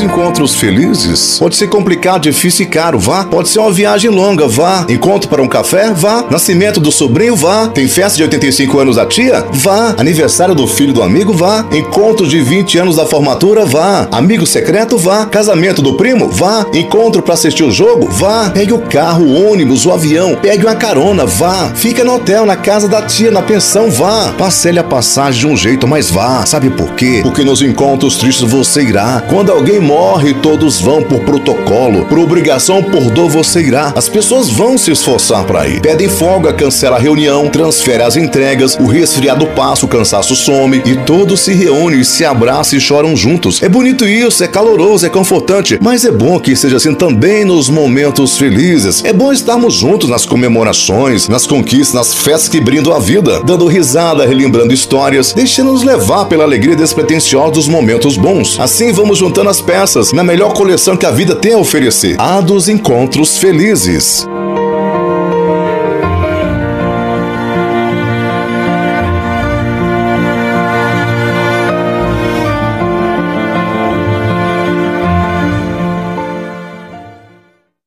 encontros felizes. Pode ser complicado, difícil e caro, vá. Pode ser uma viagem longa, vá. Encontro para um café, vá. Nascimento do sobrinho, vá. Tem festa de 85 anos da tia? Vá. Aniversário do filho do amigo, vá. Encontro de 20 anos da formatura, vá. Amigo secreto, vá. Casamento do primo, vá. Encontro para assistir o jogo, vá. Pegue o carro, o ônibus, o avião. Pegue uma carona, vá. Fica no hotel, na casa da tia, na pensão, vá. Parcele a passagem de um jeito, mas vá. Sabe por quê? Porque nos encontros tristes você irá. Quando alguém morre, todos vão por protocolo. Por obrigação, por dor você irá. As pessoas vão se esforçar para ir. Pedem folga, cancela a reunião, transfere as entregas, o resfriado passa, o cansaço some e todos se reúnem, se abraçam e choram juntos. É bonito isso, é caloroso, é confortante, mas é bom que seja assim também nos momentos felizes. É bom estarmos juntos nas comemorações, nas conquistas, nas festas que brindam a vida, dando risada, relembrando histórias, deixando-nos levar pela alegria despretensiosa dos momentos bons. Assim vamos juntando as peças na melhor coleção que a vida tem a oferecer, a dos encontros felizes.